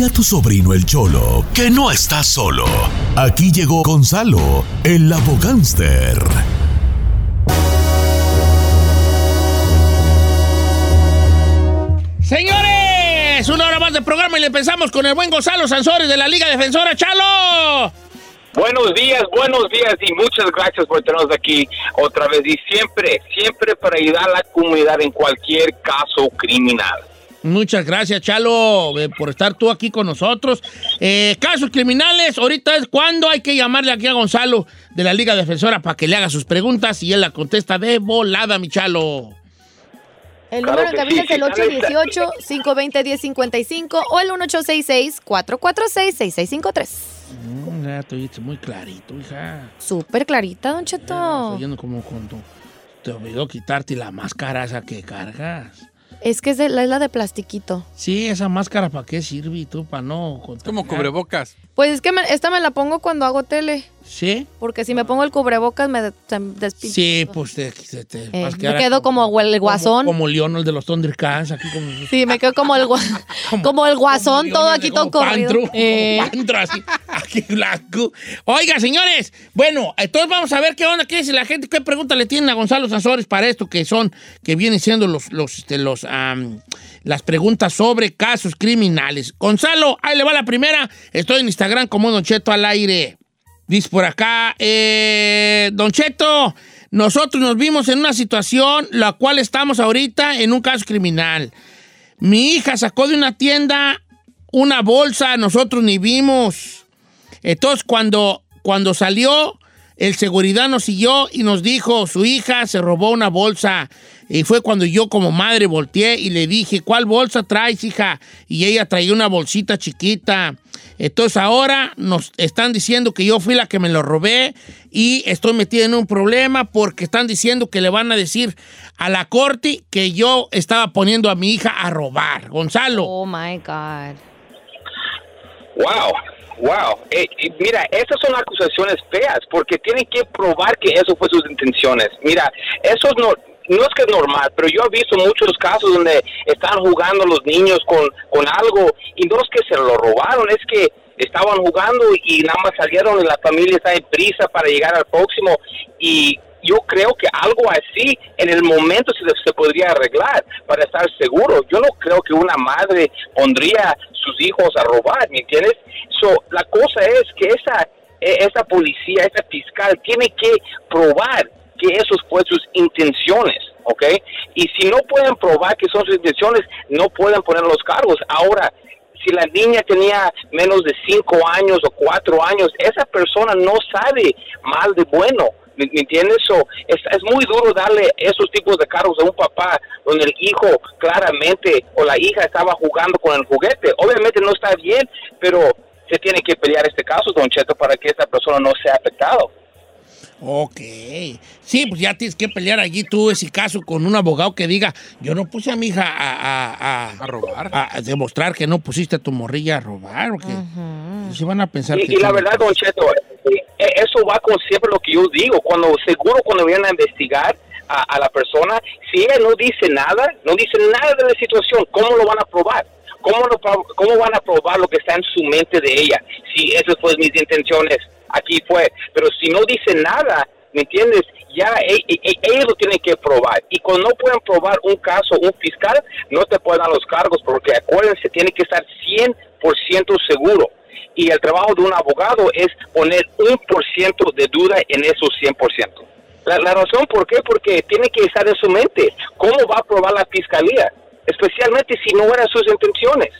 Dile a tu sobrino el Cholo que no está solo. Aquí llegó Gonzalo, el abogánster. Señores, una hora más de programa y le empezamos con el buen Gonzalo Sansores de la Liga Defensora. ¡Chalo! Buenos días, buenos días y muchas gracias por tenernos aquí otra vez y siempre, siempre para ayudar a la comunidad en cualquier caso criminal. Muchas gracias, Chalo, eh, por estar tú aquí con nosotros. Eh, casos criminales, ahorita es cuando hay que llamarle aquí a Gonzalo de la Liga Defensora para que le haga sus preguntas y él la contesta de volada, mi Chalo. El Claro número que de cabina sí, es el sí, 818-520-1055 o el 1866-446-6653. Mm, ya te oíste muy clarito, hija. Súper clarita, don Cheto. estoy oyendo como cuando te olvidó quitarte la máscara esa que cargas. Es que es, de- es la de plastiquito. Sí, esa máscara para qué sirve y tú para no contagiar? Como cubrebocas. Pues es que me- esta me la pongo cuando hago tele. Sí. Porque si me pongo el cubrebocas me de- se me despisto. Sí, pues te, te- te Eh, vas a me quedo como el guasón. Como, como León, el de los Thundercats, aquí como... Sí, me quedo como el, gua- como el guasón, todo aquí todo como corrido. pantro, Eh, como pantro, así, blanco. Oiga, señores, bueno, entonces vamos a ver qué onda, qué dice la gente, qué preguntas le tienen a Gonzalo Sanzores para esto, que son, que vienen siendo los, los, este, los, las preguntas sobre casos criminales. Gonzalo, ahí le va la primera. Estoy en Instagram como Don Cheto al aire. Dice por acá, eh, Don nosotros nos vimos en una situación la cual estamos ahorita en un caso criminal. Mi hija sacó de una tienda una bolsa, nosotros ni vimos. Entonces cuando, cuando salió, el seguridad nos siguió y nos dijo, su hija se robó una bolsa. Y fue cuando yo como madre volteé y le dije, ¿cuál bolsa traes, hija? Y ella traía una bolsita chiquita. Entonces ahora nos están diciendo que yo fui la que me lo robé y estoy metida en un problema porque están diciendo que le van a decir a la corte que yo estaba poniendo a mi hija a robar. Gonzalo. oh my God. Wow, wow. Eh, mira, esas son acusaciones feas porque tienen que probar que eso fue sus intenciones. Mira, eso no, no es que es normal, pero yo he visto muchos casos donde están jugando los niños con, con algo y no es que se lo robaron, es que estaban jugando y nada más salieron y la familia está en prisa para llegar al próximo y yo creo que algo así en el momento se, podría arreglar para estar seguro. Yo no creo que una madre pondría sus hijos a robar, ¿me entiendes? So, la cosa es que esa, e- esa policía, esa fiscal tiene que probar que esos fue sus intenciones, ¿ok? Y si no pueden probar que son sus intenciones, no pueden poner los cargos. Ahora, si la niña tenía menos de cinco años o cuatro años, esa persona no sabe mal de bueno. ¿Me me entiendes? So, es, es muy duro darle esos tipos de cargos a un papá donde el hijo claramente o la hija estaba jugando con el juguete. Obviamente no está bien, pero se tiene que pelear este caso, Don Cheto, para que esta persona no sea afectado. Ok. Sí, pues ya tienes que pelear allí tú ese caso con un abogado que diga, yo no puse a mi hija a, a- a- A robar. a- a demostrar que no pusiste a tu morrilla a robar, porque se van a pensar que... Y, y la verdad, Don Cheto, eh, eso va con siempre lo que yo digo. Cuando seguro cuando vienen a investigar a, la persona, si ella no dice nada, no dice nada de la situación, ¿cómo lo van a probar? ¿Cómo, lo, ¿Cómo van a probar lo que está en su mente de ella? Si esas fueron mis intenciones, aquí fue. Pero si no dice nada, ¿me entiendes? Ya e- e- e- ellos lo tienen que probar. Y cuando no pueden probar un caso, un fiscal, no te pueden dar los cargos, porque acuérdense, tiene que estar 100% seguro y el trabajo de un abogado es poner un por ciento de duda en esos 100%. La, la razón por qué, porque tiene que estar en su mente. ¿Cómo va a probar la fiscalía? Especialmente si no eran sus intenciones.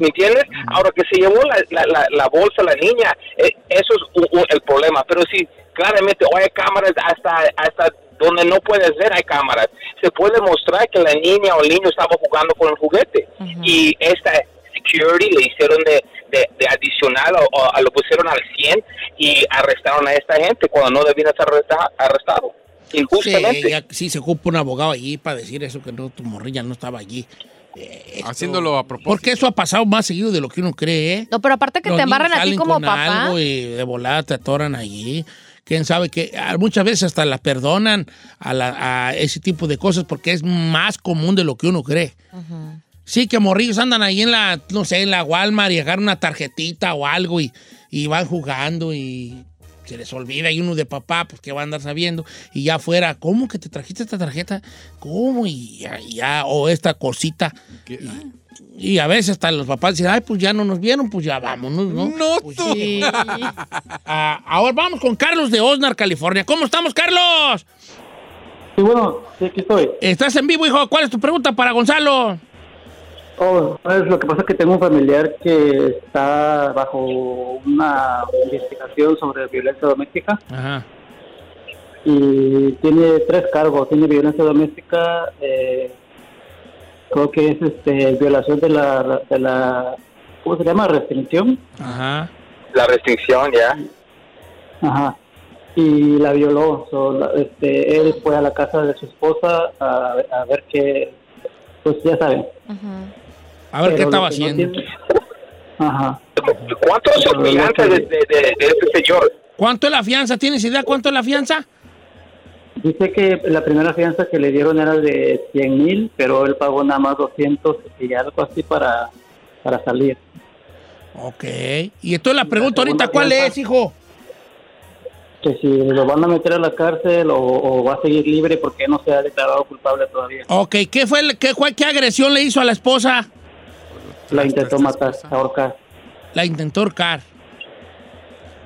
¿Me entiendes? Ahora que se llevó la, la, la, la bolsa la niña, eh, eso es u- u- el problema. Pero si claramente hoy hay cámaras hasta, hasta donde no puedes ver hay cámaras, se puede mostrar que la niña o el niño estaba jugando con el juguete. Y esta security le hicieron de, de, de adicional o, o lo pusieron al 100 y arrestaron a esta gente cuando no debían estar arresta- arrestado. Injustamente. Sí, ya- sí, se ocupa un abogado allí para decir eso, que no, tu morrilla no estaba allí. Eh, esto- Haciéndolo a propósito. Porque eso ha pasado más seguido de lo que uno cree, ¿eh? No, pero aparte que Los te embarran a ti como con papá. algo y de volada te atoran allí. Quién sabe que ah, muchas veces hasta la perdonan a, la- a ese tipo de cosas porque es más común de lo que uno cree. Sí, que morrillos andan ahí en la, no sé, en la Walmart y agarran una tarjetita o algo y, y van jugando y se les olvida y uno de papá, pues que va a andar sabiendo y ya fuera, ¿cómo que te trajiste esta tarjeta? ¿Cómo? Y ya, y ya, o esta cosita. Y, y a veces hasta los papás dicen, ay, pues ya no nos vieron, pues ya vámonos, ¿no? No, Pues tú. sí. Ah, ahora vamos con Carlos de Osnar, California. ¿Cómo estamos, Carlos? Sí, bueno, sí, aquí estoy. Estás en vivo, hijo. ¿Cuál es tu pregunta para Gonzalo? Oh, pues, lo que pasa es que tengo un familiar que está bajo una investigación sobre violencia doméstica Ajá. y tiene tres cargos. Tiene violencia doméstica, eh, creo que es este, violación de la, de la, ¿cómo se llama? Restricción. Ajá. La restricción, ya. Ajá. Y la violó. So, la- este, él fue a la casa de su esposa a, a ver qué, pues ya saben. A ver qué estaba no haciendo. tiene- Ajá. ¿Cuánto es la fianza de, de, de, de este señor? ¿Cuánto es la fianza? ¿Tienes idea cuánto es la fianza? Dice que la primera fianza que le dieron era de 100 mil, pero él pagó nada más 200 y algo así para, para salir. Ok. Y entonces la pregunta ahorita, ¿cuál fianza. es, hijo? Que si lo van a meter a la cárcel o, o va a seguir libre porque no se ha declarado culpable todavía. Ok, ¿qué fue, el- qué, fue- qué agresión le hizo a la esposa? La intentó matar, ahorcar. La intentó ahorcar.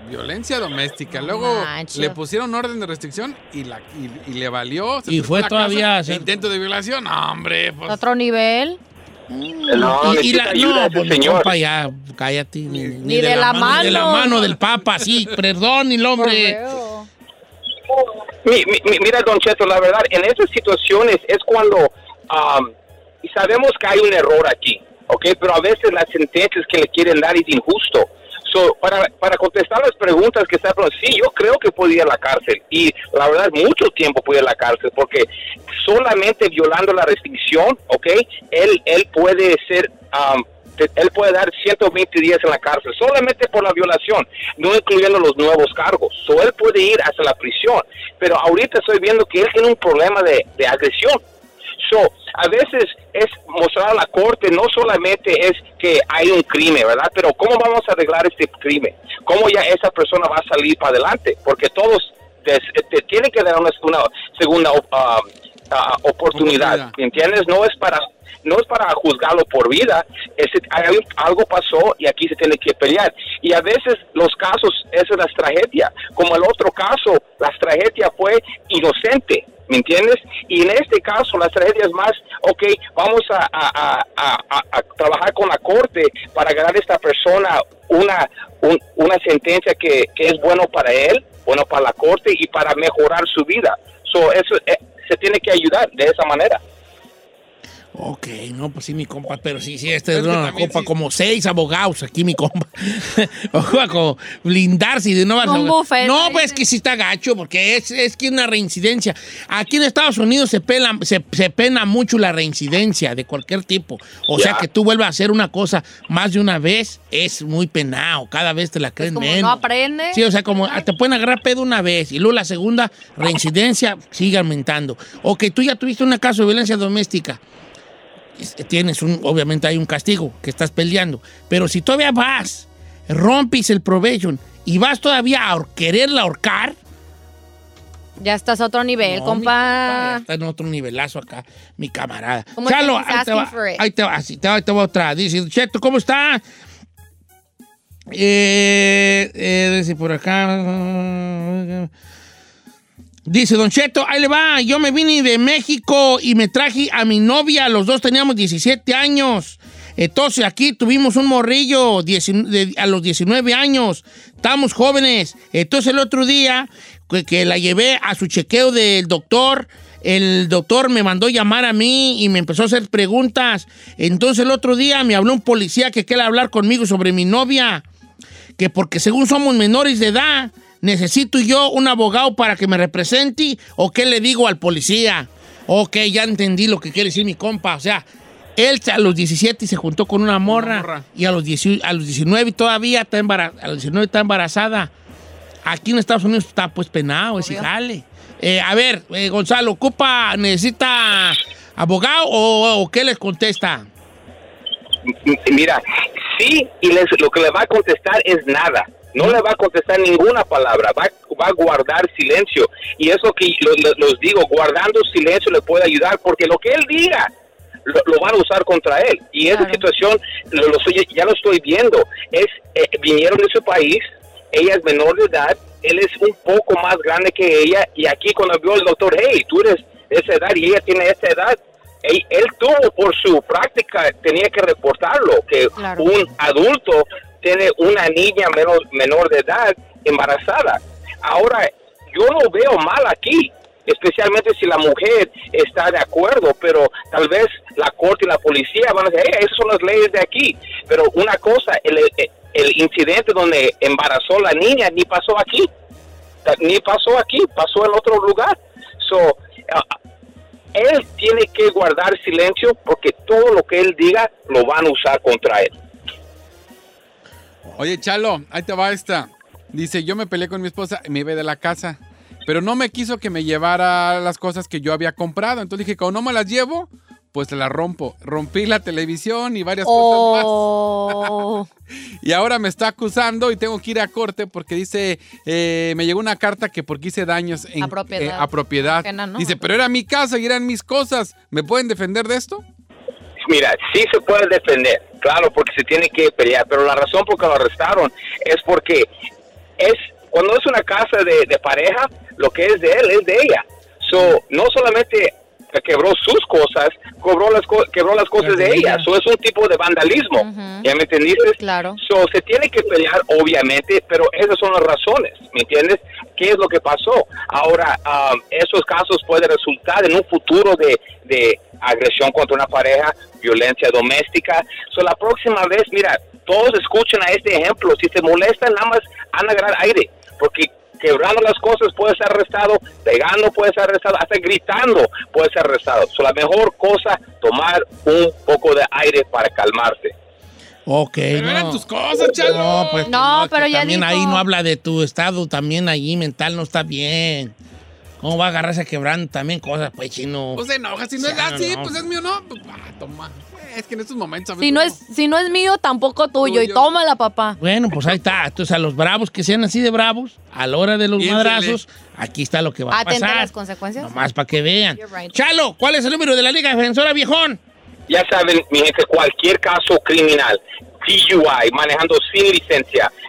Violencia doméstica. Luego le pusieron orden de restricción y, la, y, y le valió. se Y fue todavía casa. Intento de violación. No, hombre. Pues, Otro nivel. No, y, y necesita la, ayuda no, mi señor. compa ya, cállate. Ni, Ni de la Ni de mano. la mano del papa, sí, perdón, el hombre. Mi- mi- mira, Don Cheto, la verdad, en estas situaciones es cuando y sabemos que hay un error aquí, ¿ok? Pero a veces las sentencias que le quieren dar es injusto. So, para, para contestar las preguntas que está preguntando, sí, yo creo que puede ir a la cárcel. Y la verdad, mucho tiempo puede ir a la cárcel, porque solamente violando la restricción, ¿ok? Él, él puede ser... te- él puede dar 120 días en la cárcel solamente por la violación, no incluyendo los nuevos cargos. So, él puede ir hasta la prisión. Pero ahorita estoy viendo que él tiene un problema de, de agresión. So, a veces es mostrar a la corte, no solamente es que hay un crimen, ¿verdad? Pero ¿cómo vamos a arreglar este crimen? ¿Cómo ya esa persona va a salir para adelante? Porque todos des- te tienen que dar una, una segunda ah, ah, oportunidad, Oportunidad. ¿me ¿entiendes? No es para no es para juzgarlo por vida, es, hay- algo pasó y aquí se tiene que pelear. Y a veces los casos, esa es la tragedia. Como el otro caso, la tragedia fue inocente, ¿me entiendes? Y en este caso, la tragedia es más, ok, vamos a- a trabajar con la corte para ganar a esta persona una, un- una sentencia que, que es bueno para él, bueno para la corte y para mejorar su vida. So, eso eh, se tiene que ayudar de esa manera. Ok, no, pues sí, mi compa, pero sí, sí, este Es una compa, sí- como seis abogados aquí, mi compa. Ojo, como blindarse y de buffet, No, pues sí. que sí está gacho, porque es, es que una reincidencia. Aquí en Estados Unidos se, pela, se, se pena mucho la reincidencia de cualquier tipo. O sea, que tú vuelvas a hacer una cosa más de una vez, es muy penado. Cada vez te la creen Como menos. no aprende. Sí, o sea, como te pueden agarrar pedo una vez y luego la segunda reincidencia sigue aumentando. O que tú ya tuviste un caso de violencia doméstica. Es- Tienes un, obviamente hay un castigo que estás peleando. Pero si todavía vas, rompes el probation y vas todavía a quererla ahorcar. Ya estás a otro nivel, no, compa. Está en otro nivelazo acá, mi camarada. Como Chalo, ahí te, va, ahí te va, así, te va, te va otra. Dice, Cheto, ¿cómo está? Eh, eh, dice por acá. Dice Don Cheto, ahí le va. Yo me vine de México y me traje a mi novia. Los dos teníamos 17 años. Entonces aquí tuvimos un morrillo a los 19 años. Estamos jóvenes. Entonces el otro día que, que la llevé a su chequeo del doctor. El doctor me mandó llamar a mí y me empezó a hacer preguntas. Entonces el otro día me habló un policía que quiere hablar conmigo sobre mi novia que porque según somos menores de edad, necesito yo un abogado para que me represente o qué le digo al policía. Ok, ya entendí lo que quiere decir mi compa. O sea, él a los 17 se juntó con una morra, morra. y a los, 18 a los 19 todavía está embarazada. A los 19 está embarazada. Aquí en Estados Unidos está pues penado, ese jale. Eh, a ver, eh, Gonzalo, ¿ocupa, necesita abogado o, o qué les contesta? Mira, sí, y les- lo que le va a contestar es nada. No le va a contestar ninguna palabra, va, va a guardar silencio. Y eso que lo- lo- los digo, guardando silencio le puede ayudar, porque lo que él diga lo, lo van a usar contra él. Y esa Claro. situación lo, estoy- ya lo estoy viendo. Es eh, Vinieron de su país, ella es menor de edad, él es un poco más grande que ella, y aquí cuando vio el doctor, hey, tú eres de esa edad y ella tiene esa edad, él, él tuvo por su práctica, tenía que reportarlo, que Claro. un adulto tiene una niña menor, menor de edad embarazada. Ahora, yo no veo mal aquí, especialmente si la mujer está de acuerdo, pero tal vez la corte y la policía van a decir, "Eh, esas son las leyes de aquí. Pero una cosa, el, el- incidente donde embarazó la niña ni pasó aquí, ni pasó aquí, pasó en otro lugar. So, ah, él tiene que guardar silencio porque todo lo que él diga lo van a usar contra él. Oye, Chalo, ahí te va esta. Dice, yo me peleé con mi esposa y me iba de la casa, pero no me quiso que me llevara las cosas que yo había comprado. Entonces dije, como no me las llevo, pues te las rompo. Rompí la televisión y varias cosas Oh. más. Y ahora me está acusando y tengo que ir a corte porque dice, eh, me llegó una carta que porque hice daños en, A propiedad. eh, a propiedad. Ajena, ¿no? Dice, pero era mi casa y eran mis cosas. ¿Me pueden defender de esto? Mira, sí se puede defender, claro, porque se tiene que pelear, pero la razón por que lo arrestaron es porque es cuando es una casa de, de pareja, lo que es de él es de ella. So, no solamente quebró sus cosas, cobró las co- quebró las cosas de ella. ella. So, es un tipo de vandalismo. ¿Ya me entendiste? Claro. So, se tiene que pelear, obviamente, pero esas son las razones, ¿me entiendes? ¿Qué es lo que pasó? Ahora, um, esos casos pueden resultar en un futuro de, de agresión contra una pareja, violencia doméstica. So, la próxima vez, mira, todos escuchen a este ejemplo. Si se molestan, nada más han a agarrar aire, porque quebrando las cosas puede ser arrestado, pegando puede ser arrestado, hasta gritando puede ser arrestado. So, la mejor cosa, tomar un poco de aire para calmarse. Ok. Pero no. eran tus cosas, Chalo. No, pues No, que pero ya También dijo. ahí no habla de tu estado, también allí mental no está bien. ¿Cómo va a agarrarse quebrando también cosas, pues, chino? Pues se enoja, si no es así, no. pues es mío, ¿no? Pues, ah, toma. Es que en estos momentos... a Si no, es, si no es mío, tampoco tuyo. Y tómala, papá. Bueno, pues ahí está. Entonces, a los bravos que sean así de bravos, a la hora de los Piénsele. madrazos, aquí está lo que va a pasar. las consecuencias. Nomás para que vean. Right. Chalo, ¿cuál es el número de la Liga Defensora, viejón? Ya saben, mi gente, cualquier caso criminal, DUI, manejando sin licencia,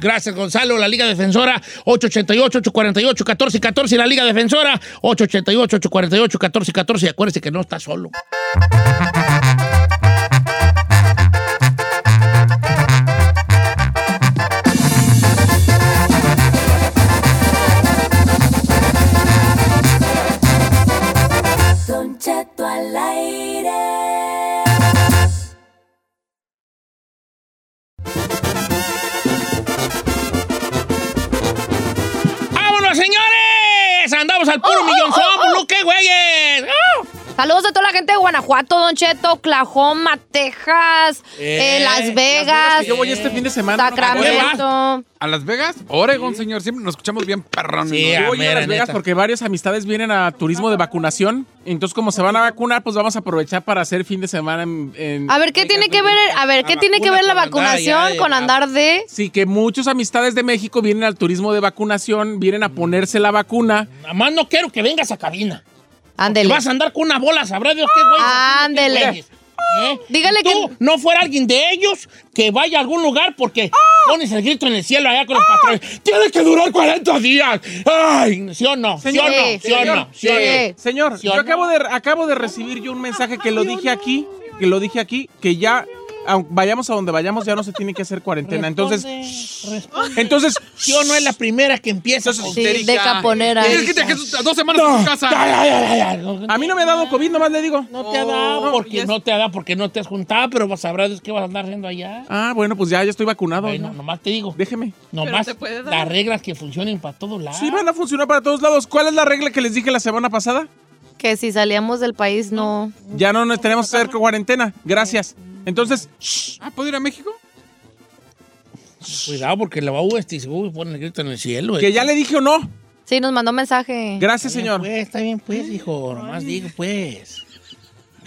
Gracias, Gonzalo. La Liga Defensora, 888-848-1414. La Liga Defensora, 888-848-1414. Y acuérdese que no está solo. Señores! ¡Andamos al puro millón somos! Saludos a toda la gente de Guanajuato, Don Cheto, Oklahoma, Texas, Eh, eh, Las Las Vegas, que yo voy este fin de semana. ¿no? Sacramento. ¿A Las Vegas? Oregon, señor. Siempre nos escuchamos bien perrón. A Yo voy a mera Las Vegas neta. porque varias amistades vienen a turismo de vacunación. Entonces, como se van a vacunar, pues vamos a aprovechar para hacer fin de semana en... en- A ver, ¿qué tiene que ver, a ver, qué La tiene que ver la vacuna con andar vacunación con andar de... Sí, que muchos amistades de México vienen al turismo de vacunación, vienen a ponerse la vacuna. Nada más no quiero que vengas a cabina. Ándele. vas a andar con una bola, sabrá Dios qué güey. Ándele. ¿Eh? Dígale tú que- no fuera alguien de ellos que vaya a algún lugar porque pones el grito en el cielo allá con los patrones. Tiene que durar 40 días. Ay, ¿sí o no? ¿Sí o Señor, no? Sí, ¿Sí o señor. no? ¿Sí o no? Sí. Señor, ¿Sí o yo acabo de, acabo de recibir yo un mensaje que lo dije aquí, que lo dije aquí, que ya vayamos a donde vayamos, ya no se tiene que hacer cuarentena. Entonces, Responde, responde. entonces, Yo no es la primera que empieza. Sí, de caponera. Tienes que te dos semanas en tu casa. Ya, ya, ya, ya, no, a mí no me ha dado COVID, nomás le digo. no te ha dado No, porque es- no te ha dado porque no te has juntado, pero sabrás qué vas a andar haciendo allá. Ah, bueno, pues ya, ya estoy vacunado. Bueno, ya. nomás te digo. Déjeme. Nomás las reglas que funcionen para todos lados. Sí, van a funcionar para todos lados. ¿Cuál es la regla que les dije la semana pasada? Que si salíamos del país no. Ya no nos tenemos que hacer cuarentena. Gracias. Entonces, shh, Ah, ¿puedo ir a México? Cuidado porque la va a este y se va a poner el grito en el cielo. que ya le dije o no. Sí, nos mandó mensaje. Gracias, Está bien, señor. Pues, está bien, pues, hijo. Nomás digo, pues.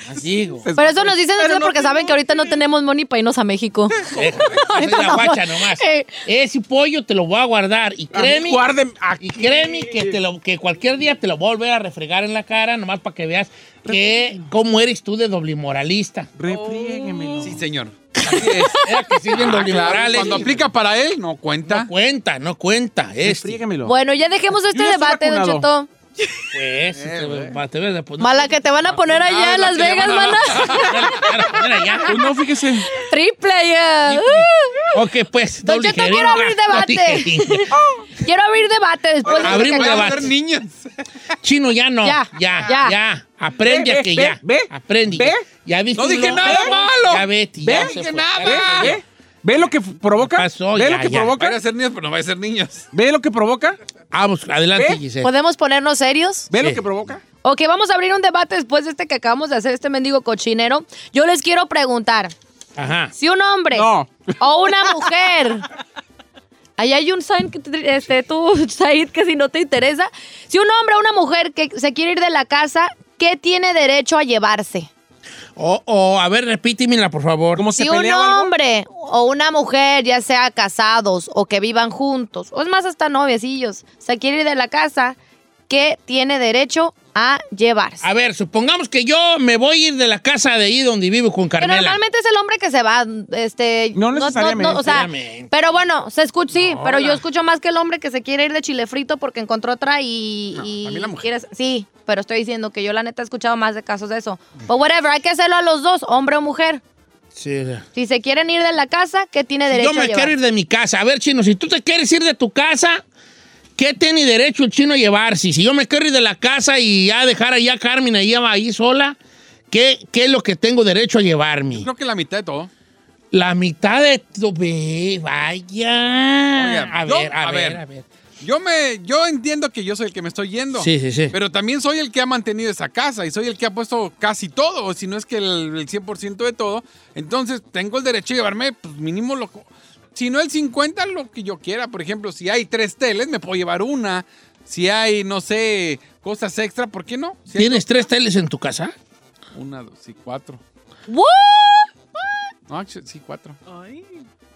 Nomás digo. Pero eso nos dicen ustedes porque saben que ahorita no tenemos money para irnos a México. Déjame, soy la guacha nomás. Eh. Ese pollo te lo voy a guardar. Y créeme, Guarden y créeme que, te lo, que cualquier día te lo voy a volver a refregar en la cara, nomás para que veas que, cómo eres tú de doble moralista. Refriéguemelo. Sí, señor. Así es. Era que sí, bien Ah, doble claro, moral, Cuando aplica para él, no cuenta. No cuenta, no cuenta. Este. Refriéguemelo. Bueno, ya dejemos este debate, Don. Cheto. Pues, pa- te ves de- pues, no- Mala que te van a poner allá en la Las que Vegas, van a mana. Pues no, fíjese. Triple ya. Ok, pues. Don jeringa, quiero abrir doble debate. Quiero abrir debate después de Abrimos que debate. niños. Chino, ya no. Ya, Ya, ya, ya. Aprende Ve, a que ve, ya. ve, Aprende. ve. Ya viste. No dije nada malo. Ya vete. Ve, fue. nada. ¿Ve? ¿Ve lo que provoca? pasó? ¿Ve Ya, lo que ya. provoca? Van a ser niños, pero no van a ser niños. ¿Ve lo que provoca? Vamos, adelante, ¿Ve? Giselle. ¿Podemos ponernos serios? ¿Ve Sí. lo que provoca? Ok, vamos a abrir un debate después de este que acabamos de hacer, este mendigo cochinero. Yo les quiero preguntar, Ajá. si un hombre No. o una mujer... Ahí hay un sign que te- este, tú, Said, que si no te interesa. Si un hombre o una mujer que se quiere ir de la casa, ¿qué tiene derecho a llevarse? O, o, a ver, repítemela, por favor. ¿Cómo se Si un algo? hombre o una mujer, ya sea casados o que vivan juntos, o es más hasta noviecillos, se quiere ir de la casa, ¿qué tiene derecho a llevarse? A ver, supongamos que yo me voy a ir de la casa de ahí donde vivo con Que Carmela. normalmente es el hombre que se va, este... No necesariamente. o sea, pero bueno, se escucha, sí, No, pero yo escucho más que el hombre que se quiere ir de chile frito porque encontró otra y... y a mí la mujer. quieres- sí, pero estoy diciendo que yo la neta he escuchado más de casos de eso. But whatever, hay que hacerlo a los dos, hombre o mujer. Sí. Si se quieren ir de la casa, ¿qué tiene Si derecho yo me a quiero ir de mi casa. A ver, chino, si tú te quieres ir de tu casa, ¿qué tiene derecho el chino a llevarse? Si yo me quiero ir de la casa y ya dejar ahí a Carmen ahí, ahí sola, ¿qué, ¿qué es lo que tengo derecho a llevarme? Creo que la mitad de todo. La mitad de. Ve, vaya. A, yo- ver, a, a ver, ver. a ver. Yo me, yo entiendo que yo soy el que me estoy yendo. Sí, sí, sí. Pero también soy el que ha mantenido esa casa y soy el que ha puesto casi todo, si no es que el, el 100% de todo. Entonces tengo el derecho de llevarme, pues mínimo lo. Si no el 50, lo que yo quiera. Por ejemplo, si hay tres teles, me puedo llevar una. Si hay, no sé, cosas extra, ¿por qué no? Si ¿Tienes tres teles en tu casa? Una, dos y cuatro. ¿What? No, sí, cuatro.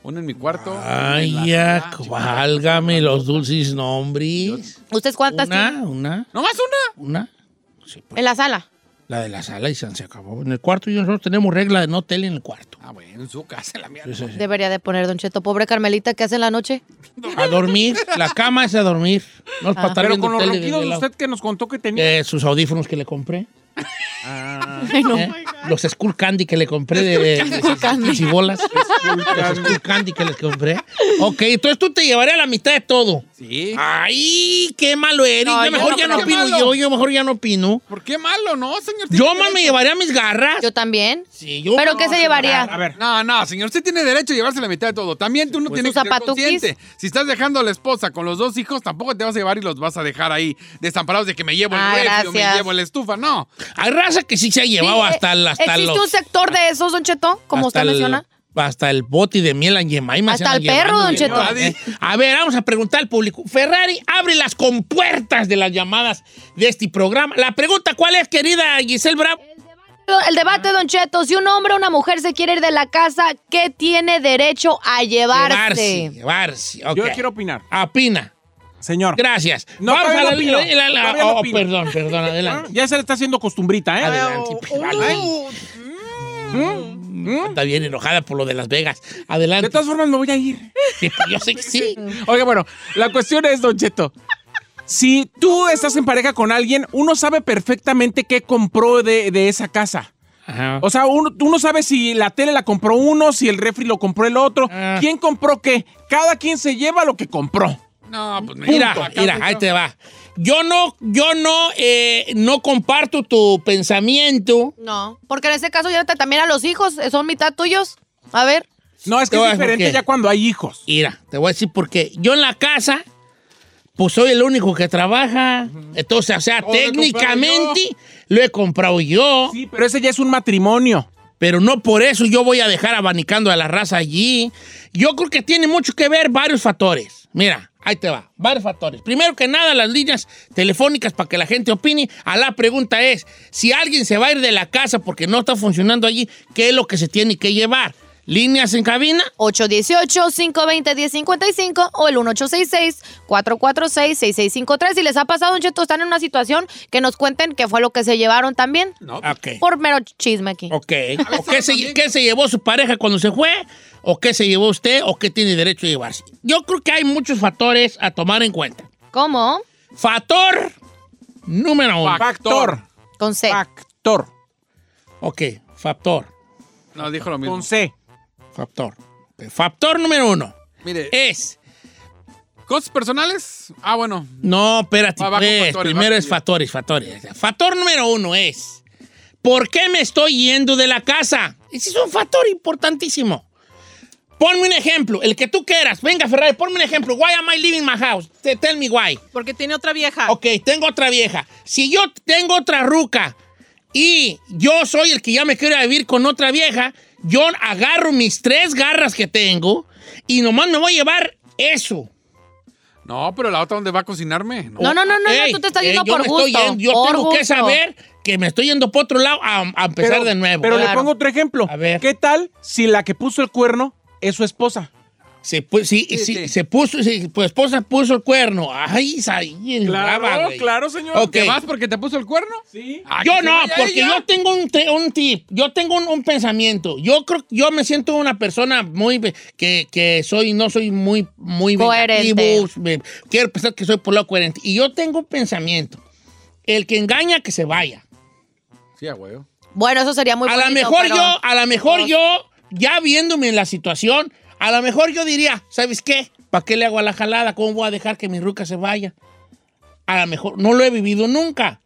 Una en mi cuarto. Ay, ya, válgame los dulces nombres. ¿Ustedes cuántas Una, tienen? una, ¿No más una? una. Sí, pues, En la sala. La de la sala y se acabó. En el cuarto y nosotros tenemos regla de no tele en el cuarto. Ah, bueno, en su casa, la mía. Sí, sí, sí. Debería de poner, Don Cheto. Pobre Carmelita, ¿qué hace en la noche? A dormir. La cama es a dormir. No es para estar Pero con los ronquidos usted que nos contó que tenía. Eh, sus audífonos que le compré. Ay, no. ¿eh? Los Skull Candy que le compré de, de, de- y bolas. Los Skull Candy que les compré. Ok, entonces tú te llevarías la mitad de todo. Sí. Ay, qué malo eres. No, yo yo mejor no, ya no opino malo. yo, yo mejor ya no opino. ¿Por qué malo, no, señor? Yo más me llevaría mis garras. Yo también. Sí, yo ¿Pero no, qué se llevaría? A ver. No, no, señor, usted tiene derecho a llevarse la mitad de todo. También tú no Pues tienes que ser consciente. Si estás dejando a la esposa con los dos hijos, tampoco te vas a llevar y los vas a dejar ahí desamparados de que me llevo el Ah, refri o me llevo la estufa. No. Hay raza que sí se ha llevado Sí, hasta, eh, el- hasta ¿Existe los... un sector de esos, Don Cheto? Como usted el- menciona. Hasta el boti de miel en Yemaima Hasta el perro, Don Cheto. Eh, A ver, vamos a preguntar al público. Ferrari abre las compuertas de las llamadas de este programa. La pregunta, ¿cuál es, querida Giselle Bravo? El debate, Don Cheto, si un hombre o una mujer se quiere ir de la casa, ¿qué tiene derecho a llevarse? Llevarse, llevarse. ok. Yo quiero opinar. Opina. Señor. Gracias. No, Vamos a la- la- la- oh, perdón, perdón, adelante. Ya se le está haciendo costumbrita, ¿eh? Adelante. vale. Está bien enojada por lo de Las Vegas. Adelante. De todas formas, me voy a ir. Yo sé que sí. Oiga, bueno, la cuestión es, Don Cheto. Si tú estás en pareja con alguien, uno sabe perfectamente qué compró de, de esa casa. Ajá. O sea, uno, uno sabe si la tele la compró uno, si el refri lo compró el otro. Ah. ¿Quién compró qué? Cada quien se lleva lo que compró. No, pues Mira, mira, ahí te va. Yo no, yo no, eh, no comparto tu pensamiento. No, porque en ese caso ya te- también a los hijos, eh, son mitad tuyos. A ver. No, es que es diferente ya cuando hay hijos. Mira, te voy a decir por qué. Yo en la casa, pues soy el único que trabaja. Entonces, o sea, Todo técnicamente lo he comprado yo. Sí, pero ese ya es un matrimonio. Pero no por eso yo voy a dejar abanicando a la raza allí. Yo creo que tiene mucho que ver varios factores. Mira, ahí te va, varios factores. Primero que nada, las líneas telefónicas para que la gente opine. A la pregunta es, si alguien se va a ir de la casa porque no está funcionando allí, ¿qué es lo que se tiene que llevar? ¿Líneas en cabina? 818-520-1055 o el 1866-446-6653. Si les ha pasado, Don Cheto, están en una situación que nos cuenten qué fue lo que se llevaron también. No. Por mero chisme aquí. Ok. ¿O qué, se, qué se llevó su pareja cuando se fue? ¿O qué se llevó usted? ¿O qué tiene derecho a llevarse? Yo creo que hay muchos factores a tomar en cuenta. ¿Cómo? Factor número uno. Factor. Con C. Factor. Ok, factor. no, dijo lo mismo. Con C. Factor. Factor número uno Mire, es. cosas personales. Ah, bueno. No, espérate, Va, pues, factores, Primero va. es factores, factores. Factor número uno es. ¿Por qué me estoy yendo de la casa? Ese es un factor importantísimo. Ponme un ejemplo, el que tú quieras. Venga, Ferrari, ponme un ejemplo. Why am I leaving my house? Te- Tell me why. Porque tiene otra vieja. Ok, tengo otra vieja. Si yo tengo otra ruca y yo soy el que ya me quiero vivir con otra vieja, yo agarro mis tres garras que tengo y nomás me voy a llevar eso. No, pero la otra, ¿dónde va a cocinarme? No. No, no, no, no, Ey, no, tú te estás ey, yendo yo por me estoy gusto. yendo- yo por tengo que saber que me estoy yendo por otro lado a, a empezar Pero- de nuevo. Pero le pongo otro ejemplo. A ver. ¿Qué tal si la que puso el cuerno es su esposa? Se, pu- sí, sí, sí. se puso, sí, pues esposa puso el cuerno. Ay, ahí, brava, güey. claro, señor. Ok. ¿Te vas porque te puso el cuerno? Sí. Ah, Yo no, porque ella. yo tengo un, te- un tip, yo tengo un, un pensamiento. Yo creo yo me siento una persona muy que, que soy, no soy muy, muy Coherente. me- quiero pensar que soy por lo coherente. Y yo tengo un pensamiento. El que engaña que se vaya. Sí, a huevo. Bueno, eso sería muy a lo mejor pero- yo, a lo mejor yo, ya viéndome en la situación, a lo mejor yo diría, ¿sabes qué? ¿Para qué le hago a la jalada? ¿Cómo voy a dejar que mi ruca se vaya? A lo mejor no lo he vivido nunca.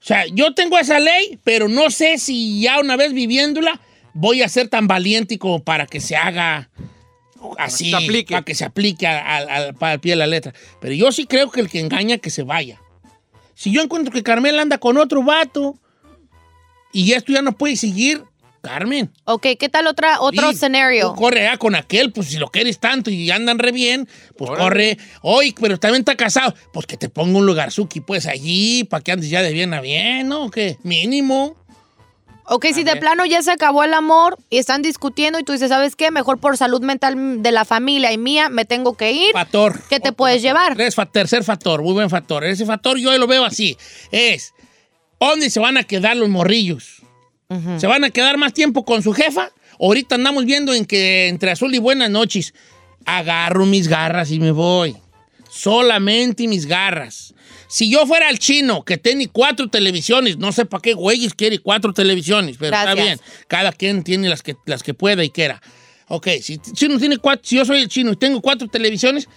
O sea, yo tengo esa ley, pero no sé si ya una vez viviéndola voy a ser tan valiente como para que se haga así, se aplique. para que se aplique al, al- al- al pie de la letra. Pero yo sí creo que el que engaña que se vaya. Si yo encuentro que Carmela anda con otro vato y esto ya no puede seguir, Carmen. Ok, ¿qué tal otra, otro sí, escenario? corre ya con aquel, pues si lo quieres tanto y andan re bien, pues corre. Oye, pero también está casado. Pues que te ponga un lugar suki, pues allí, para que andes ya de bien a bien, ¿no? ¿Qué? Mínimo. Ok, si de plano ya se acabó el amor y están discutiendo y tú dices, ¿sabes qué? Mejor por salud mental de la familia y mía me tengo que ir. Factor. ¿Qué te puedes llevar? Tres, fa- tercer factor, muy buen factor. Ese factor yo lo veo así. Es, ¿dónde se van a quedar los morrillos? ¿Se van a quedar más tiempo con su jefa? Ahorita andamos viendo en que entre azul y buenas noches agarro mis garras y me voy. Solamente mis garras. Si yo fuera el chino que tiene cuatro televisiones, no sé para qué güeyes quiere cuatro televisiones, pero está bien. Cada quien tiene las que, las que pueda y quiera. Ok, si, chino tiene cuatro, si yo soy el chino y tengo cuatro televisiones,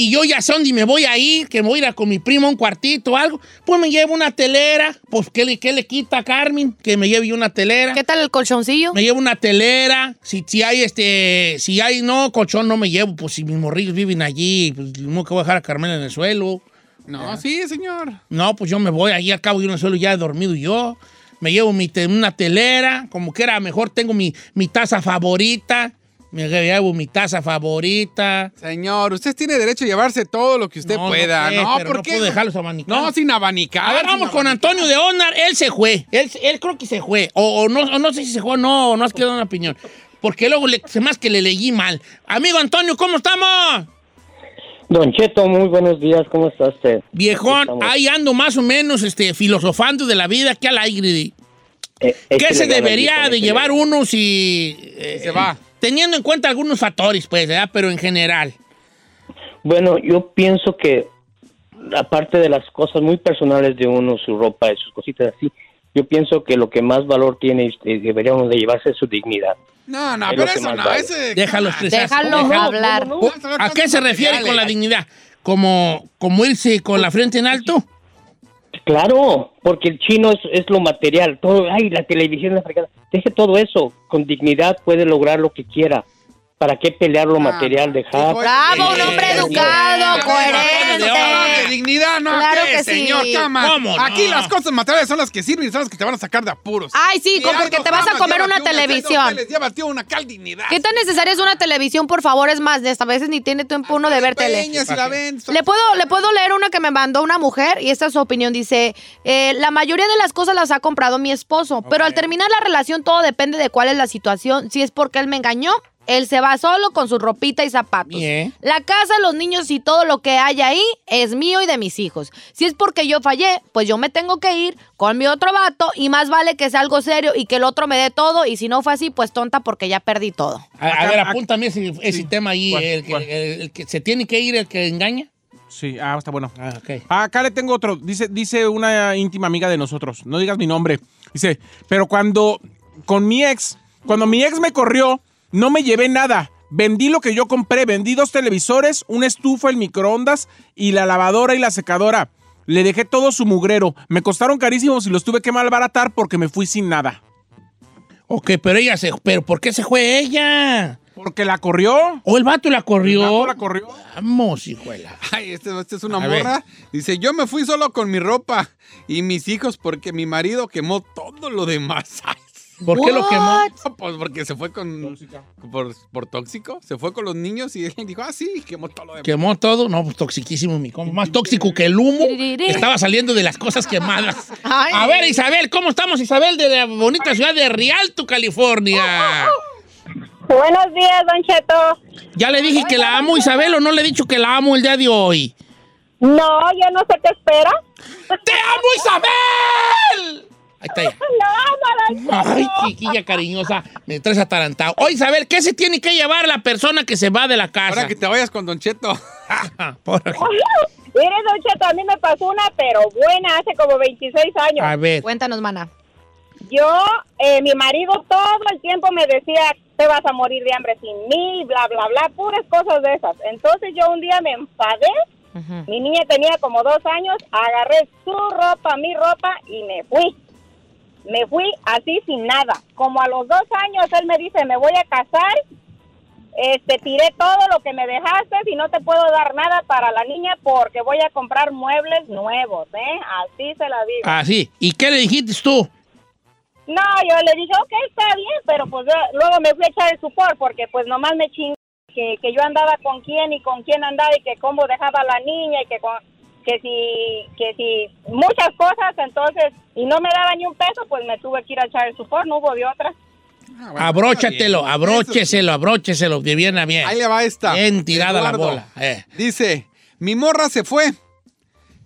y yo ya sé dónde me voy a ir, que me voy a ir a con mi primo a un cuartito o algo, pues me llevo una telera. Pues, ¿qué le, qué le quita a Carmen? Que me lleve una telera. ¿Qué tal el colchoncillo? Me llevo una telera. Si, si hay este, si hay, no, colchón no me llevo, pues si mis morrillos viven allí, pues no que voy a dejar a Carmen en el suelo. No, sí, señor. No, pues yo me voy allí al cabo yo en el suelo ya he dormido yo. Me llevo mi te- una telera, como que era mejor tengo mi, mi taza favorita. Me llevo mi taza favorita. Señor, usted tiene derecho a llevarse todo lo que usted No, no pueda. sé, No, ¿por no qué? puedo dejarlos abanicar. No, sin abanicar. A ver, sin vamos con abanicar. Antonio de Onar. Él se fue. Él, él creo que se fue. O, o no, o no sé si se fue o no, o no has quedado una opinión. Porque luego le, se más que le leí mal. Amigo Antonio, ¿cómo estamos? Don Cheto, muy buenos días, ¿cómo está usted? Viejón, ahí ando más o menos este, filosofando de la vida que al aire. Eh, ¿Qué échele se debería de llevar uno si... eh, Se va. Teniendo en cuenta algunos factores, pues, ¿verdad? Pero en general. Bueno, yo pienso que aparte de las cosas muy personales de uno, su ropa y sus cositas así, yo pienso que lo que más valor tiene y deberíamos de llevarse es su dignidad. No, no, Es pero eso no, vale. ese... Déjalo expresar. Déjalo hablar. ¿A qué se refiere con la dignidad? ¿Como, como irse con la frente en alto? Claro, porque el chino es, es lo material, todo, ay, la televisión es fregada. Deje todo eso, con dignidad puede lograr lo que quiera. ¿Para qué pelear lo material? Dejar. Bravo, un hombre educado, De coherente. dignidad, no, Claro ¿qué, que sí. señor? Cama. ¿Cómo no? Aquí las cosas materiales son las que sirven y son las que te van a sacar de apuros. Ay, sí, con- porque te vas a comer una televisión. hoteles, Llévate una cal dignidad. ¿Qué tan necesaria es una televisión, por favor? Es más, de esta veces ni tiene tiempo uno de ver tele. Peña, si la ven, Le puedo, le puedo leer una que me mandó una mujer y esta es su opinión. Dice, eh, la mayoría de las cosas las ha comprado mi esposo, pero al terminar la relación todo depende de cuál es la situación. Si es porque él me engañó, él se va solo con su ropita y zapatos. Bien. La casa, los niños y todo lo que hay ahí es mío y de mis hijos. Si es porque yo fallé, pues yo me tengo que ir con mi otro vato y más vale que sea algo serio y que el otro me dé todo y si no fue así, pues tonta porque ya perdí todo. A, ver, apúntame ese, ese Sí. tema ahí, ¿Cuál? el que, ¿Cuál? el- el que se tiene que ir, el que engaña. Sí, ah, está bueno. Ah, ok. Acá le tengo otro. Dice, dice una íntima amiga de nosotros. No digas mi nombre. Dice, pero cuando con mi ex, cuando mi ex me corrió, no me llevé nada. Vendí lo que yo compré. Vendí dos televisores, una estufa, el microondas y la lavadora y la secadora. Le dejé todo su mugrero. Me costaron carísimos y los tuve que malbaratar porque me fui sin nada. Ok, pero ella se... ¿Pero por qué se fue ella? Porque la corrió. ¿O el vato la corrió? El vato la corrió. Vamos, hijuela. Ay, este, este es una A ver. morra. Dice, yo me fui solo con mi ropa y mis hijos porque mi marido quemó todo lo demás. Ay, ¿Por qué lo quemó? Pues porque se fue con... Por, por tóxico. Se fue con los niños y él dijo, ah, sí, quemó todo lo demás. ¿Quemó todo? No, pues toxiquísimo, mi compa. Más tóxico que el humo. Estaba saliendo de las cosas quemadas. Ay. A ver, Isabel, ¿cómo estamos, Isabel, de la bonita ciudad de Rialto, California? Buenos días, Don Cheto. ¿Ya le dije que la amo, Isabel, o no le he dicho que la amo el día de hoy? No, yo no sé qué espera. ¡Te amo, Isabel! Ahí está ya. Ay, chiquilla cariñosa, me traes atarantado. Oye, Isabel, ¿qué se tiene que llevar la persona que se va de la casa? Ahora que te vayas con Don Cheto. Por- Mire, Don Cheto, a mí me pasó una, pero buena, hace como 26 años. A ver, Cuéntanos, mana. Yo, eh, mi marido todo el tiempo me decía, te vas a morir de hambre sin mí, bla, bla, bla, puras cosas de esas. Entonces yo un día me enfadé, mi niña tenía como dos años, agarré su ropa, mi ropa y me fui. Me fui así sin nada. Como a los dos años él me dice, me voy a casar, este, tiré todo lo que me dejaste y no te puedo dar nada para la niña porque voy a comprar muebles nuevos, ¿eh? Así se la digo. así. ¿Y qué le dijiste tú? No, yo le dije, ok, está bien, pero pues yo- luego me fui a echar el supor porque pues nomás me chingó que, que yo andaba con quién y con quién andaba y que cómo dejaba a la niña y que con- que si, que si muchas cosas, entonces, y no me daba ni un peso, pues me tuve que ir a echar el supor, no hubo de otra. Ah, bueno, Abróchatelo, abrócheselo, abrócheselo, de bien a bien. Ahí le va esta. Bien tirada la bola. eh. Dice, mi morra se fue.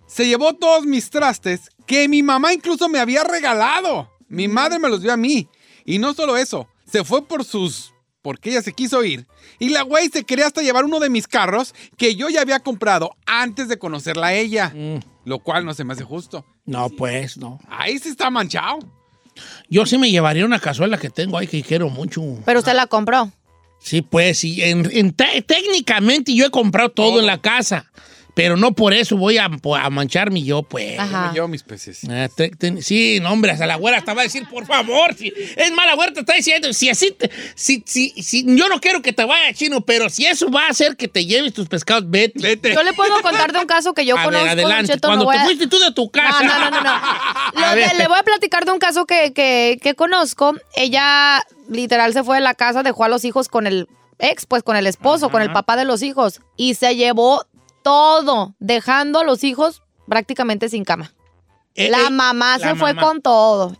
Se llevó todos mis trastes que mi mamá incluso me había regalado. Mi madre me los dio a mí. Y no solo eso, se fue por sus... porque ella se quiso ir. Y la güey se quería hasta llevar uno de mis carros que yo ya había comprado antes de conocerla a ella. Mm. Lo cual no se me hace justo. No, pues, no. Ahí sí está manchado. Yo sí me llevaría una cazuela que tengo ahí que quiero mucho. Pero usted la compró. Sí, pues, sí. En, en te- técnicamente yo he comprado todo en la casa, pero no por eso voy a, a mancharme yo, pues. Yo me llevo mis peces. Ah, te- te- sí, no, hombre, hasta la güera estaba a decir, por favor, si, es más, la güera te está diciendo, si así, te- si, si, si, yo no quiero que te vaya chino, pero si eso va a hacer que te lleves tus pescados, vete. Vete. Yo le puedo contar de un caso que yo a conozco. ver, adelante. Cheto, Cuando te a- fuiste tú de tu casa. No, no, no, no. no. Ver. le voy a platicar de un caso que, que, que conozco. Ella literal se fue de la casa, dejó a los hijos con el ex, pues con el esposo, con el papá de los hijos. Y se llevó todo, dejando a los hijos prácticamente sin cama. Eh, la eh, mamá la se fue mamá. con todo.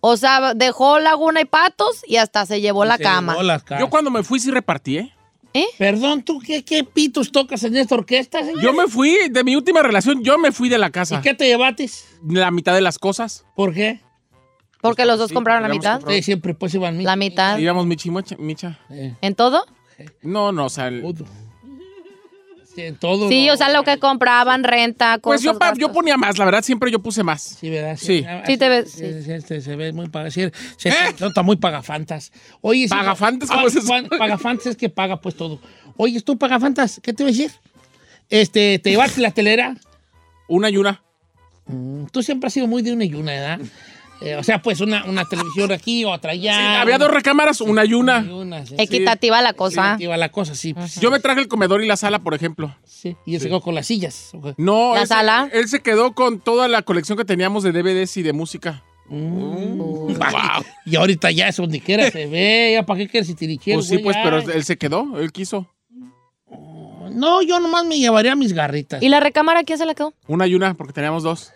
O sea, dejó laguna y patos y hasta se llevó la Se cama. llevó las casas. Yo cuando me fui sí repartí, ¿eh? Perdón, ¿tú qué, qué pitos tocas en esta orquesta, señor? Yo me fui, de mi última relación, yo me fui de la casa. ¿Y qué te llevaste? La mitad de las cosas. ¿Por qué? Porque los dos Sí, compraron la mitad. comprado. Sí, siempre pues iban La mitad. Íbamos Michi Mocha- Micha. Eh, ¿En todo? No, no, o sea, el- todo. Sí, o sea, lo que compraban, renta, Pues cosas. yo, pa- yo gastos. ponía más, la verdad, siempre yo puse más. Sí, ¿verdad? Sí. Sí, te ves- Sí, sí, sí, se ve muy paga. sí, se nota muy pagafantas. Oye, sí, ¿Pagafantas? ¿Cómo ah, es eso? Pagafantas es que paga pues todo. Oye, tú pagafantas, ¿qué te voy a decir? Este, ¿te llevaste la telera? Una y una. Mm, Tú siempre has sido muy de una y una, ¿verdad? Eh, o sea, pues una, una televisión aquí, otra allá. Había dos recámaras, una y una. y una, sí. Equitativa la cosa. Sí, la cosa, sí. pues, Yo me traje el comedor y la sala, por ejemplo. sí. Y él se quedó con las sillas. No, ¿La él se- sala? él se quedó con toda la colección que teníamos de DVDs y de música. Vaya, Y ahorita ya es donde quiera se ve. ¿Ya para qué quieres si tiriquero, Pues sí, pues, Ya. pero él se quedó, él quiso. No, yo nomás me llevaría mis garritas. ¿Y la recámara quién se la quedó? Una y una, porque teníamos dos.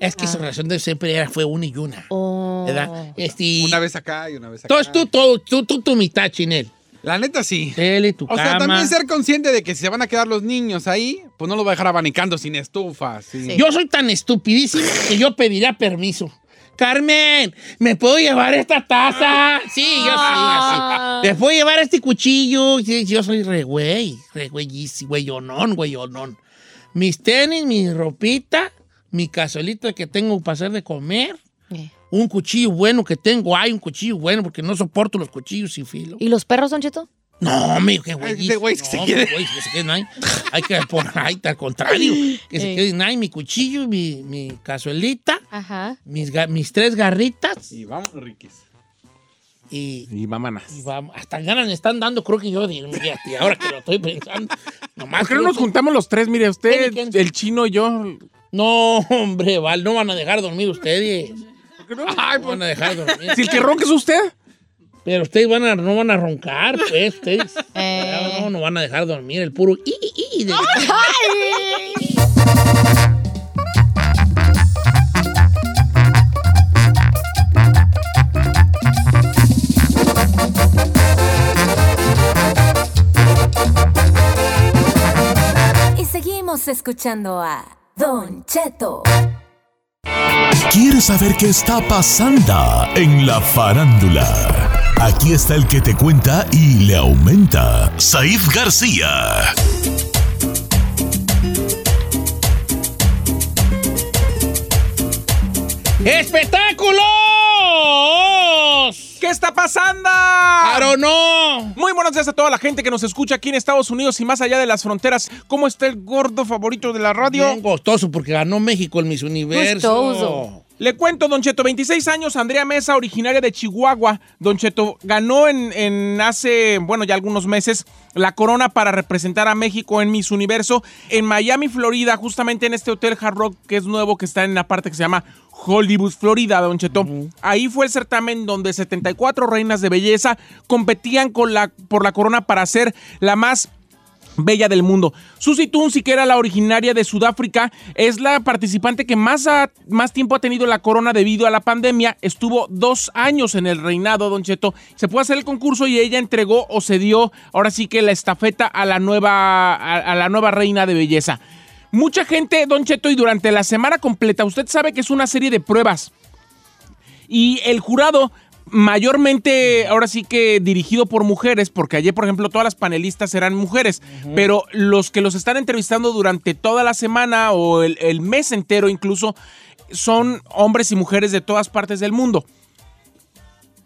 Es que su relación de siempre era, fue una y una. Oh. ¿Verdad? Este, Una vez acá y una vez acá. Entonces tú, todo, tú, tú, tu mitad, Chinel. La neta sí. Tele, tu O sea, también ser consciente de que si se van a quedar los niños ahí, pues no los va a dejar abanicando sin estufa. sí. Yo soy tan estupidísimo que yo pediría permiso. Carmen, ¿me puedo llevar esta taza? Sí, yo Ah. sí, así. ¿Me puedo llevar este cuchillo? Sí, yo soy re güey, re güeyísimo, güeyonón, güeyonón. Mis tenis, mi ropita, mi cazuelita que tengo para hacer de comer, Eh. un cuchillo bueno que tengo. Hay un cuchillo bueno porque no soporto los cuchillos sin filo. ¿Y los perros, Don Cheto? No, amigo, qué güey. güey que se no, quede. güey, que se queden ahí. Hay que por ahí, al contrario. Que se queden ahí mi cuchillo, mi, mi cazuelita, Ajá. mis, tres garritas Y vamos, Riquis. y, Y mámanas. y vamos. Hasta ganas me están dando, creo que yo fíjate, ahora que lo estoy pensando. Nomás ¿Por qué no creo nos que- juntamos los tres? Mire, usted, el chino y yo. No, hombre, Val, no van a dejar dormir ustedes. Ay, No van a dejar dormir. Si el que ronca es usted. Pero ustedes van a, no van a roncar, pues, ustedes. Eh. No, no van a dejar dormir el puro i, i, i de- Y seguimos escuchando a Don Cheto. ¿Quieres saber qué está pasando en la farándula? Aquí está el que te cuenta y le aumenta, Saif García. ¡Espectáculos! ¿Qué está pasando? ¡Claro no! Muy buenos días a toda la gente que nos escucha aquí en Estados Unidos y más allá de las fronteras. ¿Cómo está el gordo favorito de la radio? Bien gustoso porque ganó México el Miss Universo. Gustoso. Le cuento, Don Cheto, 26 años, Andrea Mesa, originaria de Chihuahua. Don Cheto ganó en, en hace, bueno, ya algunos meses la corona para representar a México en Miss Universo en Miami, Florida, justamente en este hotel Hard Rock que es nuevo, que está en la parte que se llama Hollywood, Florida, Don Cheto. Ahí fue el certamen donde 74 reinas de belleza competían con la, por la corona para ser la más bella del mundo. Susie Tunsi, que era la originaria de Sudáfrica, es la participante que más, más tiempo ha tenido la corona debido a la pandemia. Estuvo dos años en el reinado, Don Cheto. Se pudo hacer el concurso y ella entregó o cedió ahora sí que la estafeta a la nueva, a, a la nueva reina de belleza. Mucha gente, Don Cheto, y durante la semana completa, usted sabe que es una serie de pruebas. Y el jurado, mayormente, ahora sí que dirigido por mujeres, porque ayer, por ejemplo, todas las panelistas eran mujeres, pero los que los están entrevistando durante toda la semana o el, el mes entero incluso, son hombres y mujeres de todas partes del mundo.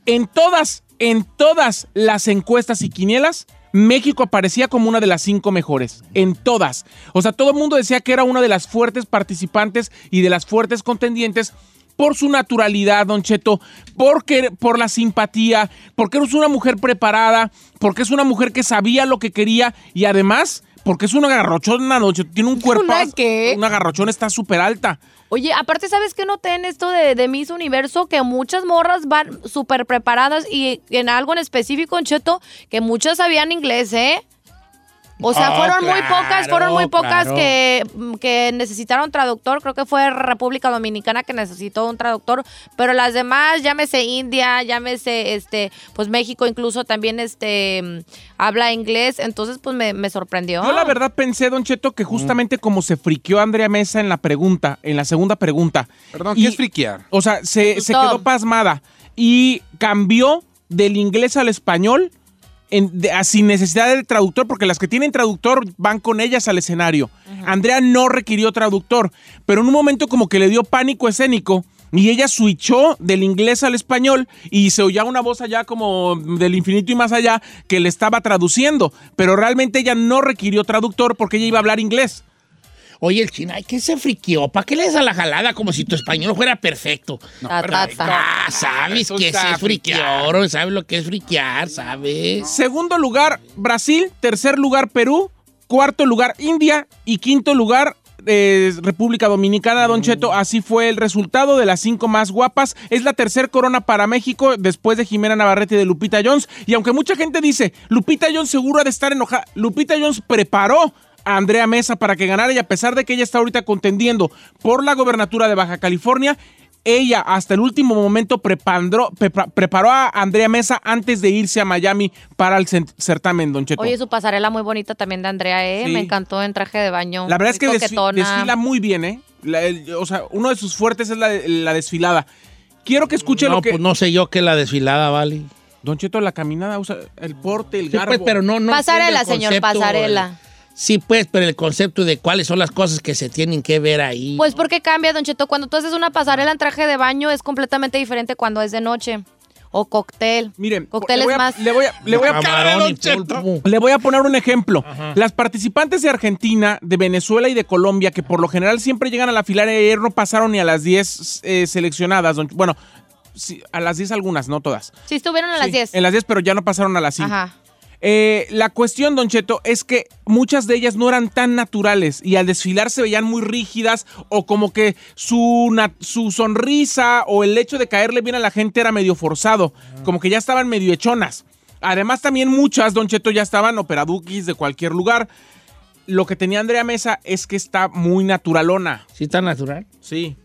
En todas, en todas las encuestas y quinielas, México aparecía como una de las cinco mejores. En todas. O sea, todo el mundo decía que era una de las fuertes participantes y de las fuertes contendientes por su naturalidad, Don Cheto, porque, por la simpatía, porque es una mujer preparada, porque es una mujer que sabía lo que quería y además porque es una garrochona, Don Cheto. Tiene un cuerpo. ¿Una qué? Una garrochona está súper alta. Oye, aparte, ¿sabes qué noté en esto de, de Miss Universo? Que muchas morras van súper preparadas y en algo en específico, en Cheto, que muchas sabían inglés, ¿eh? O sea, Ah, fueron muy pocas, fueron muy pocas claro. que, mm, que necesitaron traductor. Creo que fue República Dominicana que necesitó un traductor. Pero las demás, llámese India, llámese este, pues México incluso también este mm, habla inglés. Entonces, pues me, me sorprendió. Yo la verdad pensé, Don Cheto, que justamente como se friqueó Andrea Mesa en la pregunta, en la segunda pregunta. Perdón, y- ¿qué es friquear? O sea, se, quedó pasmada y cambió del inglés al español en- de- a- sin necesidad de traductor, porque las que tienen traductor van con ellas al escenario. Andrea no requirió traductor, pero en un momento como que le dio pánico escénico y ella switchó del inglés al español y se oía una voz allá como del infinito y más allá que le estaba traduciendo, pero realmente ella no requirió traductor porque ella iba a hablar inglés. Oye, el chino, ay, ¿qué se friqueó? ¿Para qué le das a la jalada como si tu español fuera perfecto? Ta, ta, ta. Ah, sabes Eso que está es friquear, sabes lo que es friquear, ¿sabes? Segundo lugar, Brasil. Tercer lugar, Perú. Cuarto lugar, India. Y quinto lugar, eh, República Dominicana, Don Cheto. Así fue el resultado de las cinco más guapas. Es la tercer corona para México después de Jimena Navarrete y de Lupita Jones. Y aunque mucha gente dice, Lupita Jones seguro ha de estar enojada, Lupita Jones preparó a Andrea Mesa para que ganara y a pesar de que ella está ahorita contendiendo por la gobernatura de Baja California, ella hasta el último momento preparó a Andrea Mesa antes de irse a Miami para el certamen, Don Cheto. Oye, su pasarela muy bonita también de Andrea, ¿eh? Sí. Me encantó en traje de baño. la verdad es que muy desfi- coquetona. desfila muy bien, ¿eh? La- el- o sea, uno de sus fuertes es la, la desfilada. Quiero que escuche no, lo que... pues no sé yo qué la desfilada, vale. Don Cheto, la caminada usa el porte, el Sí, garbo. pues, pero no, no Pasarela, señor, pasarela. el- sí, pues, pero el concepto de cuáles son las cosas que se tienen que ver ahí. Pues porque cambia, Don Cheto. Cuando tú haces una pasarela en traje de baño es completamente diferente cuando es de noche. O cóctel. Miren, Cóctel le voy es a- más... Le voy a, le voy a Camarón y. Le voy a poner un ejemplo. Las participantes de Argentina, de Venezuela y de Colombia, que por lo general siempre llegan a la fila ayer, no pasaron ni a las 10 eh, seleccionadas. don- Bueno, sí, a las 10 algunas, no todas. Sí, estuvieron a las Sí, 10. En las 10, pero ya no pasaron a las 5. Ajá. Eh, la cuestión, Don Cheto, es que muchas de ellas no eran tan naturales y al desfilar se veían muy rígidas o como que su, su sonrisa o el hecho de caerle bien a la gente era medio forzado, como que ya estaban medio hechonas. Además también muchas, Don Cheto, ya estaban operaduquis de cualquier lugar. Lo que tenía Andrea Mesa es que está muy naturalona. ¿Sí está natural? Sí.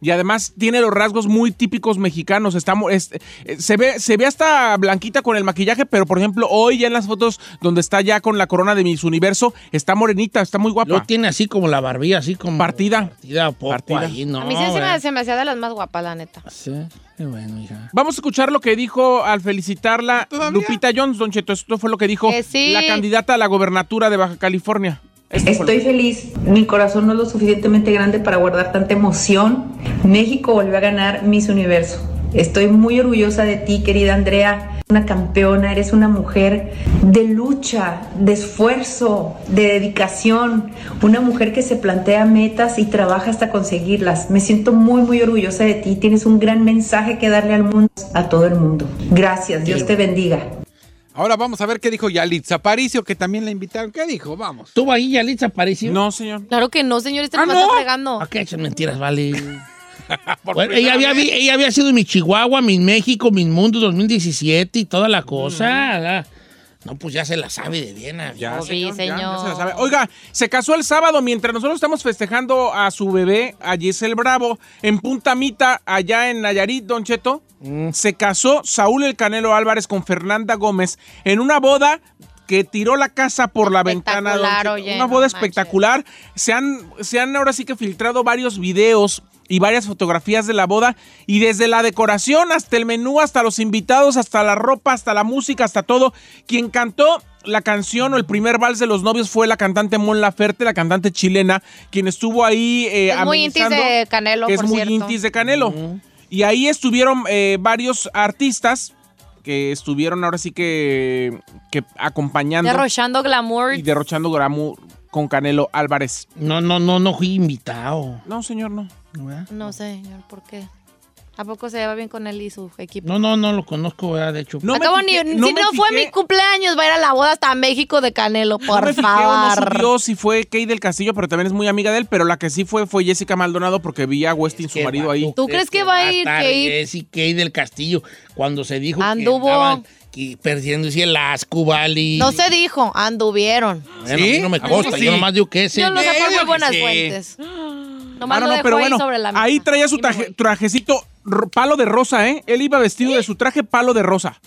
Y además tiene los rasgos muy típicos mexicanos. Está, es- eh, se, ve, se ve hasta blanquita con el maquillaje, pero por ejemplo, hoy ya en las fotos donde está ya con la corona de Miss Universo, está morenita, está muy guapa. Lo tiene así como la barbilla, así como... Partida. Partida, poco Partida. ahí, no. a mí sí se me, ¿verdad? se me hacía de las más guapas, la neta. Sí, qué bueno, hija. Vamos a escuchar lo que dijo al felicitarla Lupita Jones, Don Cheto. Esto fue lo que dijo Que sí. la candidata a la gobernatura de Baja California. Estoy feliz, mi corazón no es lo suficientemente grande para guardar tanta emoción. México volvió a ganar Miss Universo. Estoy muy orgullosa de ti, querida Andrea. Una campeona, eres una mujer de lucha, de esfuerzo, de dedicación. Una mujer que se plantea metas y trabaja hasta conseguirlas. Me siento muy, muy orgullosa de ti. Tienes un gran mensaje que darle al mundo, a todo el mundo. Gracias, Dios te bendiga. Ahora vamos a ver qué dijo Yalitza Aparicio, que también la invitaron. ¿Qué dijo? Vamos. ¿Estuvo ahí Yalitza Aparicio? No, señor. Claro que no, señor. Este Ah, me ¿no? está fregando. ¿A qué echan mentiras, vale? Bueno, ella, había, ella había sido mi Chihuahua, mi México, mi Mundo 2017 y toda la cosa. ¿verdad? No, pues ya se la sabe de bien. ¿verdad? Ya, señor. ya se la sabe. Oiga, se casó el sábado mientras nosotros estamos festejando a su bebé, a Giselle Bravo, en Punta Mita, allá en Nayarit, Don Cheto. Se casó Saúl El Canelo Álvarez con Fernanda Gómez en una boda que tiró la casa por la ventana. Don Cheto. oye, una no boda manches. espectacular. Se han, se han ahora sí que filtrado varios videos y varias fotografías de la boda y desde la decoración hasta el menú, hasta los invitados, hasta la ropa, hasta la música, hasta todo. Quien cantó la canción o el primer vals de los novios fue la cantante Mon Laferte, la cantante chilena, quien estuvo ahí eh, Es muy intis de Canelo, que es por muy cierto. intis de Canelo. Y ahí estuvieron eh, varios artistas que estuvieron ahora sí que, que acompañando Derrochando glamour. y derrochando glamour con Canelo Álvarez. No, no, no, no fui invitado. No, señor, no. ¿Verdad? No, señor, ¿por qué? ¿A poco se lleva bien con él y su equipo? No, no, no lo conozco, ¿verdad? De hecho. No Acabo ni, no si no fue mi cumpleaños, va a ir a la boda hasta México de Canelo, por no me fijé o no favor. subió si fue Kay del Castillo, pero también es muy amiga de él, pero la que sí fue fue Jessica Maldonado porque vi a Westin, su marido va- ahí. ¿Tú crees que va a ir Kate? Jessie Kate del Castillo cuando se dijo Anduvo. que andaban perdiéndose el asco, vale? No se dijo, anduvieron. Bueno, a mí no me ¿A consta, yo sí? nomás digo que ese. Yo lo sé por muy que buenas sí. fuentes. Nomás Ah, no, lo no, dejo pero ahí bueno, sobre la mesa. ahí traía su traje- trajecito palo de rosa, ¿eh? Él iba vestido de su traje palo de rosa.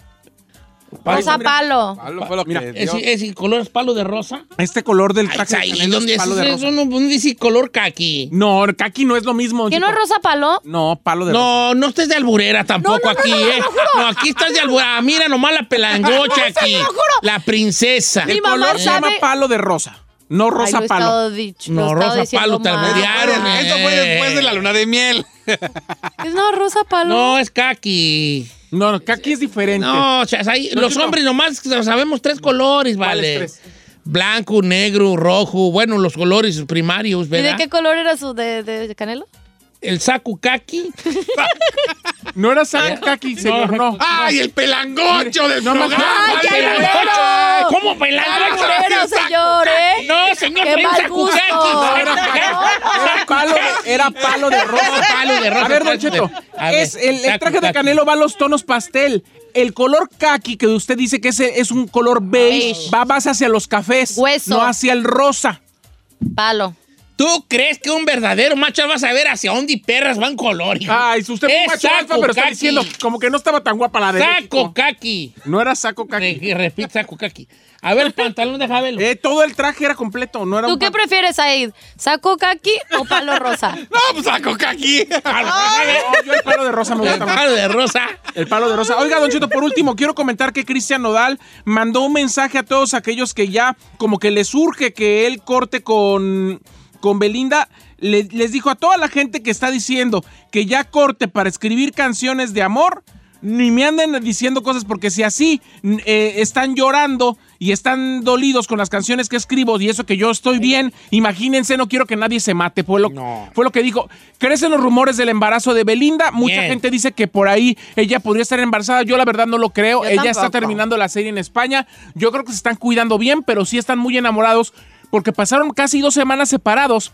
Rosa palo. Palo fue lo Mira, ¿Ese, ese color es palo de rosa? Este color del Ay, traje ahí, Canelo ¿dónde es es palo de rosa. No, no dice color kaki. No, kaki no es lo mismo. ¿Que no es rosa palo? No, palo de rosa. No, no estés de alburera tampoco No, no, no, aquí, no, no, ¿eh? No, aquí estás de alburera. Mira nomás la pelangocha No, aquí. lo juro. La princesa. Mi El mamá color se llama palo de rosa. No rosa palo. dicho- No, rosa palo, te alburearon. eh. Eso fue después de la luna de miel. No, rosa palo. No, es kaki. No, no, kaki es diferente. No, o sea, ahí- No, los hombres nomás sabemos tres colores, vale. tres? Blanco, negro, rojo. Bueno, los colores primarios, ¿Y de qué color era su de, de Canelo? El saco kaki. No era saco kaki, señor, no. ¡Ay, el pelangocho del No, programa! ¡Ay, qué Pelangocho. ¿Cómo pelangocho? Alburero, señor, ¿eh? No, señor, ¡Qué pero mal gusto! kaki. Era palo, de- era palo de rosa. Palo de rosa. A ver, Don Cheto, es el, traje de. Canelo va a los tonos pastel. El color kaki que usted dice que es, es un color beige, Beige. va más hacia los cafés, Hueso. no hacia el rosa. Palo. ¿Tú crees que un verdadero macho va a saber hacia dónde y perras van color? hijo? Ay, si usted fue Es un macho alfa, saco pero está kaki. diciendo como que no estaba tan guapa la de Saco México. kaki. No era saco kaki. Re- Repite, saco kaki. A ver, el pantalón de Javelo. Eh, todo el traje era completo, no era ¿Tú un qué prefieres, Said? ¿Saco kaki o palo rosa? ¡No, pues a coca aquí! No, yo el palo de rosa me El gusta más. palo de rosa. El palo de rosa. Oiga, Don Cheto, por último, quiero comentar que Cristian Nodal mandó un mensaje a todos aquellos que ya como que les urge que él corte con, con Belinda. Le- les dijo a toda la gente que está diciendo que ya corte para escribir canciones de amor, ni me anden diciendo cosas porque si así eh, están llorando y están dolidos con las canciones que escribo y eso que yo estoy bien, imagínense, no quiero que nadie se mate. Fue lo, No. fue lo que dijo. Crecen los rumores del embarazo de Belinda. Mucha Bien. gente dice que por ahí ella podría estar embarazada. Yo la verdad no lo creo. Yo ella está terminando la serie en España. Yo creo que se están cuidando bien, pero sí están muy enamorados porque pasaron casi dos semanas separados.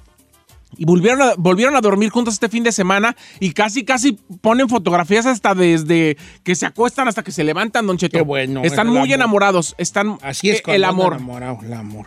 Y volvieron a, volvieron a dormir juntos este fin de semana y casi, casi ponen fotografías hasta desde que se acuestan hasta que se levantan, Don Cheto. Qué bueno, Están es muy amor. enamorados. Están Así es cuando el amor. enamorado, el amor.